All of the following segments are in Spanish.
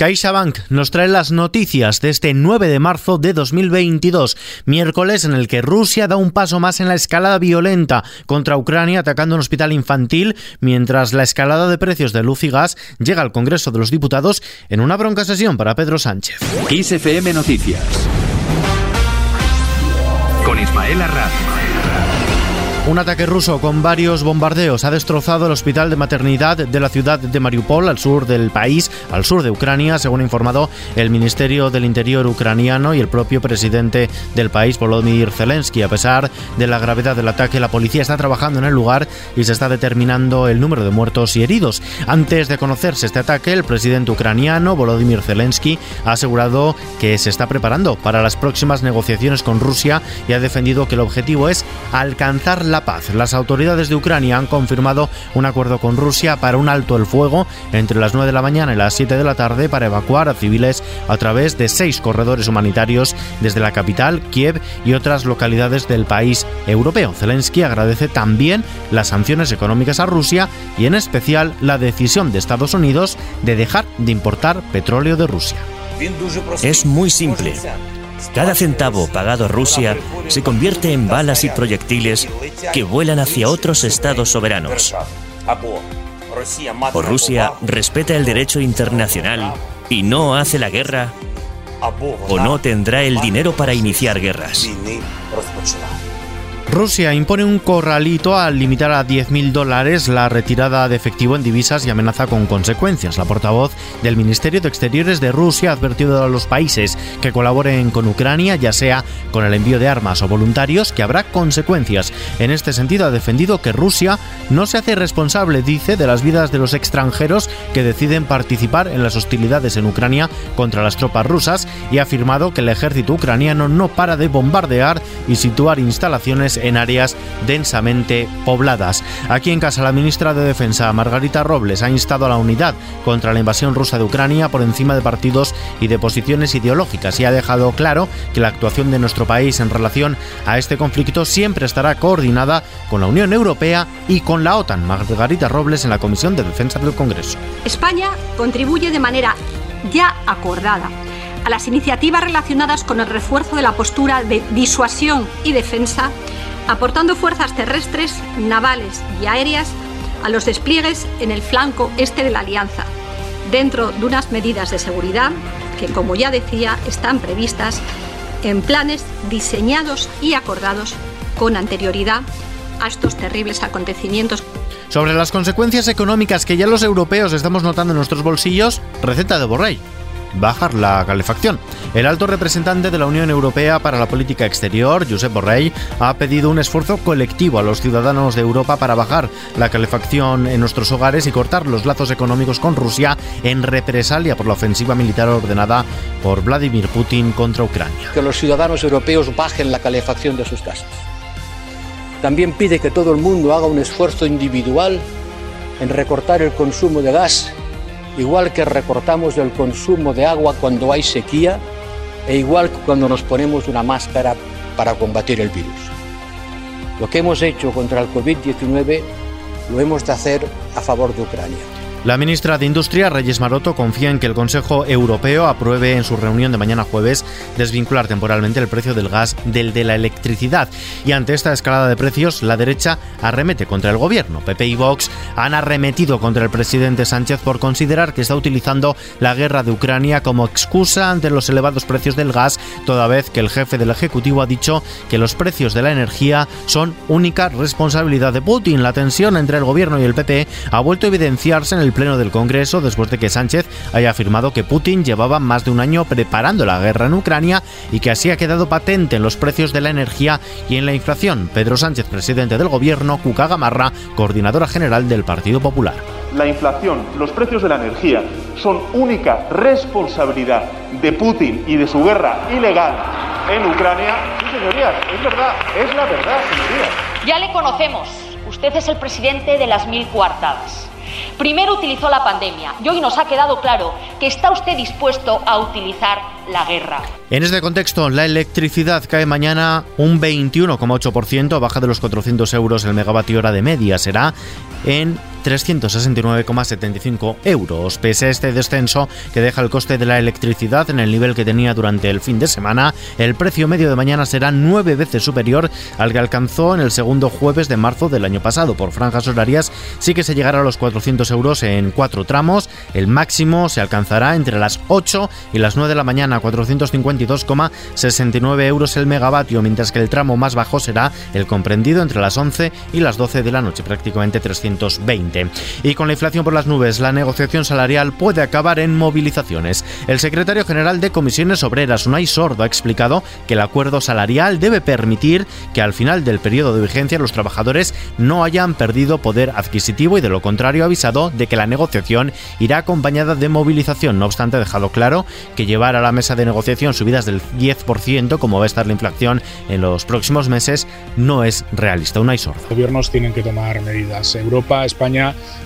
CaixaBank nos trae las noticias de este 9 de marzo de 2022, miércoles en el que Rusia da un paso más en la escalada violenta contra Ucrania atacando un hospital infantil, mientras la escalada de precios de luz y gas llega al Congreso de los Diputados en una bronca sesión para Pedro Sánchez. XFM Noticias con Ismael Arranz. Un ataque ruso con varios bombardeos ha destrozado el hospital de maternidad de la ciudad de Mariupol, al sur del país, al sur de Ucrania, según ha informado el Ministerio del Interior ucraniano y el propio presidente del país, Volodymyr Zelensky. A pesar de la gravedad del ataque, la policía está trabajando en el lugar y se está determinando el número de muertos y heridos. Antes de conocerse este ataque, el presidente ucraniano, Volodymyr Zelensky, ha asegurado que se está preparando para las próximas negociaciones con Rusia y ha defendido que el objetivo es alcanzar la paz. Las autoridades de Ucrania han confirmado un acuerdo con Rusia para un alto el fuego entre las 9 de la mañana y las 7 de la tarde para evacuar a civiles a través de seis corredores humanitarios desde la capital, Kiev y otras localidades del país europeo. Zelensky agradece también las sanciones económicas a Rusia y en especial la decisión de Estados Unidos de dejar de importar petróleo de Rusia. Es muy simple. Cada centavo pagado a Rusia se convierte en balas y proyectiles que vuelan hacia otros estados soberanos. O Rusia respeta el derecho internacional y no hace la guerra, o no tendrá el dinero para iniciar guerras. Rusia impone un corralito al limitar a 10.000 dólares la retirada de efectivo en divisas y amenaza con consecuencias. La portavoz del Ministerio de Exteriores de Rusia ha advertido a los países que colaboren con Ucrania, ya sea con el envío de armas o voluntarios, que habrá consecuencias. En este sentido, ha defendido que Rusia no se hace responsable, dice, de las vidas de los extranjeros que deciden participar en las hostilidades en Ucrania contra las tropas rusas y ha afirmado que el ejército ucraniano no para de bombardear y situar instalaciones en áreas densamente pobladas. Aquí en casa la ministra de Defensa, Margarita Robles, ha instado a la unidad contra la invasión rusa de Ucrania por encima de partidos y de posiciones ideológicas y ha dejado claro que la actuación de nuestro país en relación a este conflicto siempre estará coordinada con la Unión Europea y con la OTAN. Margarita Robles en la Comisión de Defensa del Congreso. España contribuye de manera ya acordada a las iniciativas relacionadas con el refuerzo de la postura de disuasión y defensa aportando fuerzas terrestres, navales y aéreas a los despliegues en el flanco este de la Alianza, dentro de unas medidas de seguridad que, como ya decía, están previstas en planes diseñados y acordados con anterioridad a estos terribles acontecimientos. Sobre las consecuencias económicas que ya los europeos estamos notando en nuestros bolsillos, receta de Borrell bajar la calefacción. El alto representante de la Unión Europea para la Política Exterior, Josep Borrell, ha pedido un esfuerzo colectivo a los ciudadanos de Europa para bajar la calefacción en nuestros hogares y cortar los lazos económicos con Rusia en represalia por la ofensiva militar ordenada por Vladimir Putin contra Ucrania. Que los ciudadanos europeos bajen la calefacción de sus casas. También pide que todo el mundo haga un esfuerzo individual en recortar el consumo de gas igual que recortamos el consumo de agua cuando hay sequía e igual que cuando nos ponemos una máscara para combatir el virus. Lo que hemos hecho contra el COVID-19 lo hemos de hacer a favor de Ucrania. La ministra de Industria, Reyes Maroto, confía en que el Consejo Europeo apruebe en su reunión de mañana jueves desvincular temporalmente el precio del gas del de la electricidad. Y ante esta escalada de precios, la derecha arremete contra el gobierno. PP y Vox han arremetido contra el presidente Sánchez por considerar que está utilizando la guerra de Ucrania como excusa ante los elevados precios del gas, toda vez que el jefe del Ejecutivo ha dicho que los precios de la energía son única responsabilidad de Putin. La tensión entre el gobierno y el PP ha vuelto a evidenciarse en el Pleno del Congreso después de que Sánchez haya afirmado que Putin llevaba más de un año preparando la guerra en Ucrania y que así ha quedado patente en los precios de la energía y en la inflación. Pedro Sánchez, presidente del Gobierno, Cuca Gamarra, coordinadora general del Partido Popular. La inflación, los precios de la energía son única responsabilidad de Putin y de su guerra ilegal en Ucrania. Sí, señorías, es verdad, es la verdad, señorías. Ya le conocemos. Usted es el presidente de las mil cuartadas. Primero utilizó la pandemia y hoy nos ha quedado claro que está usted dispuesto a utilizar la guerra. En este contexto, la electricidad cae mañana un 21,8%, baja de los 400 euros el megavatio hora de media. Será en 369,75 euros. Pese a este descenso que deja el coste de la electricidad en el nivel que tenía durante el fin de semana, el precio medio de mañana será nueve veces superior al que alcanzó en el segundo jueves de marzo del año pasado. Por franjas horarias sí que se llegará a los 400 euros en cuatro tramos. El máximo se alcanzará entre las 8 y las 9 de la mañana, 452,69 euros el megavatio, mientras que el tramo más bajo será el comprendido entre las 11 y las 12 de la noche, prácticamente 320. Y con la inflación por las nubes, la negociación salarial puede acabar en movilizaciones. El secretario general de Comisiones Obreras, Unai Sordo, ha explicado que el acuerdo salarial debe permitir que al final del periodo de vigencia los trabajadores no hayan perdido poder adquisitivo y de lo contrario ha avisado de que la negociación irá acompañada de movilización. No obstante, ha dejado claro que llevar a la mesa de negociación subidas del 10%, como va a estar la inflación en los próximos meses, no es realista. Una sordo. Gobiernos tienen que tomar medidas. Europa, España,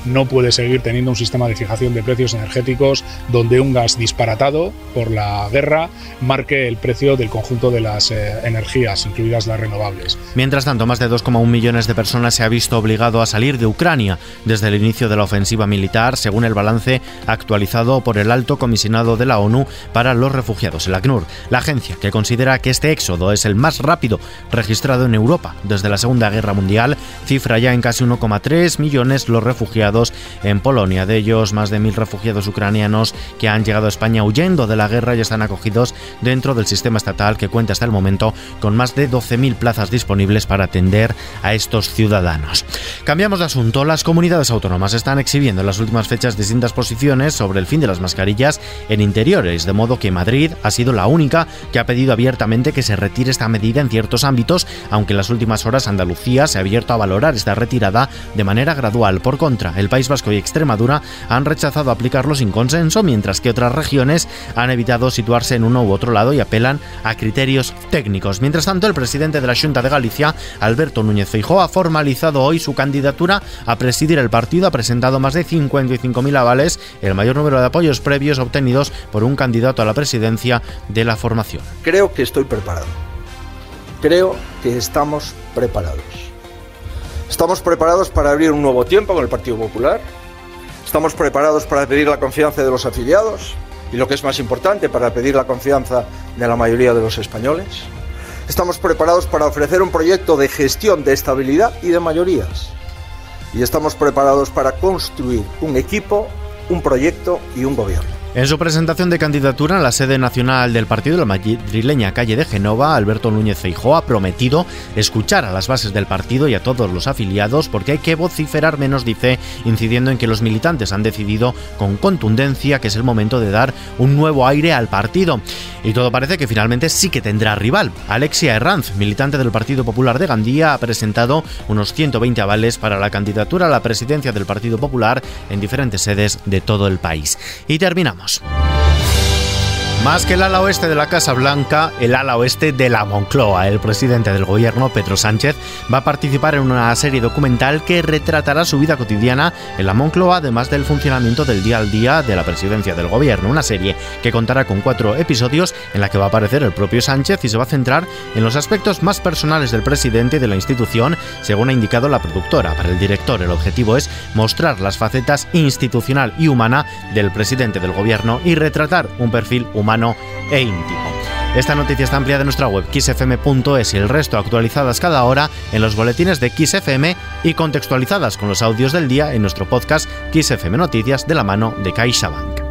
no puede seguir teniendo un sistema de fijación de precios energéticos donde un gas disparatado por la guerra marque el precio del conjunto de las eh, energías, incluidas las renovables. Mientras tanto, más de 2,1 millones de personas se ha visto obligado a salir de Ucrania desde el inicio de la ofensiva militar, según el balance actualizado por el alto comisionado de la ONU para los refugiados, el ACNUR, la agencia que considera que este éxodo es el más rápido registrado en Europa desde la Segunda Guerra Mundial, cifra ya en casi 1,3 millones los refugiados en Polonia. De ellos, más de mil refugiados ucranianos que han llegado a España huyendo de la guerra y están acogidos dentro del sistema estatal que cuenta hasta el momento con más de 12.000 plazas disponibles para atender a estos ciudadanos. Cambiamos de asunto. Las comunidades autónomas están exhibiendo en las últimas fechas distintas posiciones sobre el fin de las mascarillas en interiores, de modo que Madrid ha sido la única que ha pedido abiertamente que se retire esta medida en ciertos ámbitos, aunque en las últimas horas Andalucía se ha abierto a valorar esta retirada de manera gradual. Por contra, el País Vasco y Extremadura han rechazado aplicarlo sin consenso, mientras que otras regiones han evitado situarse en uno u otro lado y apelan a criterios técnicos. Mientras tanto, el presidente de la Junta de Galicia, Alberto Núñez Feijóo, ha formalizado hoy su candidatura a presidir el partido, ha presentado más de 55.000 avales, el mayor número de apoyos previos obtenidos por un candidato a la presidencia de la formación. Creo que estoy preparado. Creo que estamos preparados. Estamos preparados para abrir un nuevo tiempo con el Partido Popular. Estamos preparados para pedir la confianza de los afiliados y lo que es más importante, para pedir la confianza de la mayoría de los españoles. Estamos preparados para ofrecer un proyecto de gestión de estabilidad y de mayorías. Y estamos preparados para construir un equipo, un proyecto y un gobierno. En su presentación de candidatura en la sede nacional del partido, la madrileña calle de Genova, Alberto Núñez Feijóo ha prometido escuchar a las bases del partido y a todos los afiliados porque hay que vociferar menos, dice, incidiendo en que los militantes han decidido con contundencia que es el momento de dar un nuevo aire al partido. Y todo parece que finalmente sí que tendrá rival. Alexia Herranz, militante del Partido Popular de Gandía, ha presentado unos 120 avales para la candidatura a la presidencia del Partido Popular en diferentes sedes de todo el país. Y terminamos. Vamos. Más que el ala oeste de la Casa Blanca, el ala oeste de la Moncloa. El presidente del gobierno, Pedro Sánchez, va a participar en una serie documental que retratará su vida cotidiana en la Moncloa, además del funcionamiento del día al día de la presidencia del gobierno. Una serie que contará con cuatro episodios en la que va a aparecer el propio Sánchez y se va a centrar en los aspectos más personales del presidente y de la institución, según ha indicado la productora. Para el director, el objetivo es mostrar las facetas institucional y humana del presidente del gobierno y retratar un perfil e. Esta noticia está ampliada en nuestra web xfm.es y el resto actualizadas cada hora en los boletines de XFM y contextualizadas con los audios del día en nuestro podcast XFM Noticias de la mano de CaixaBank.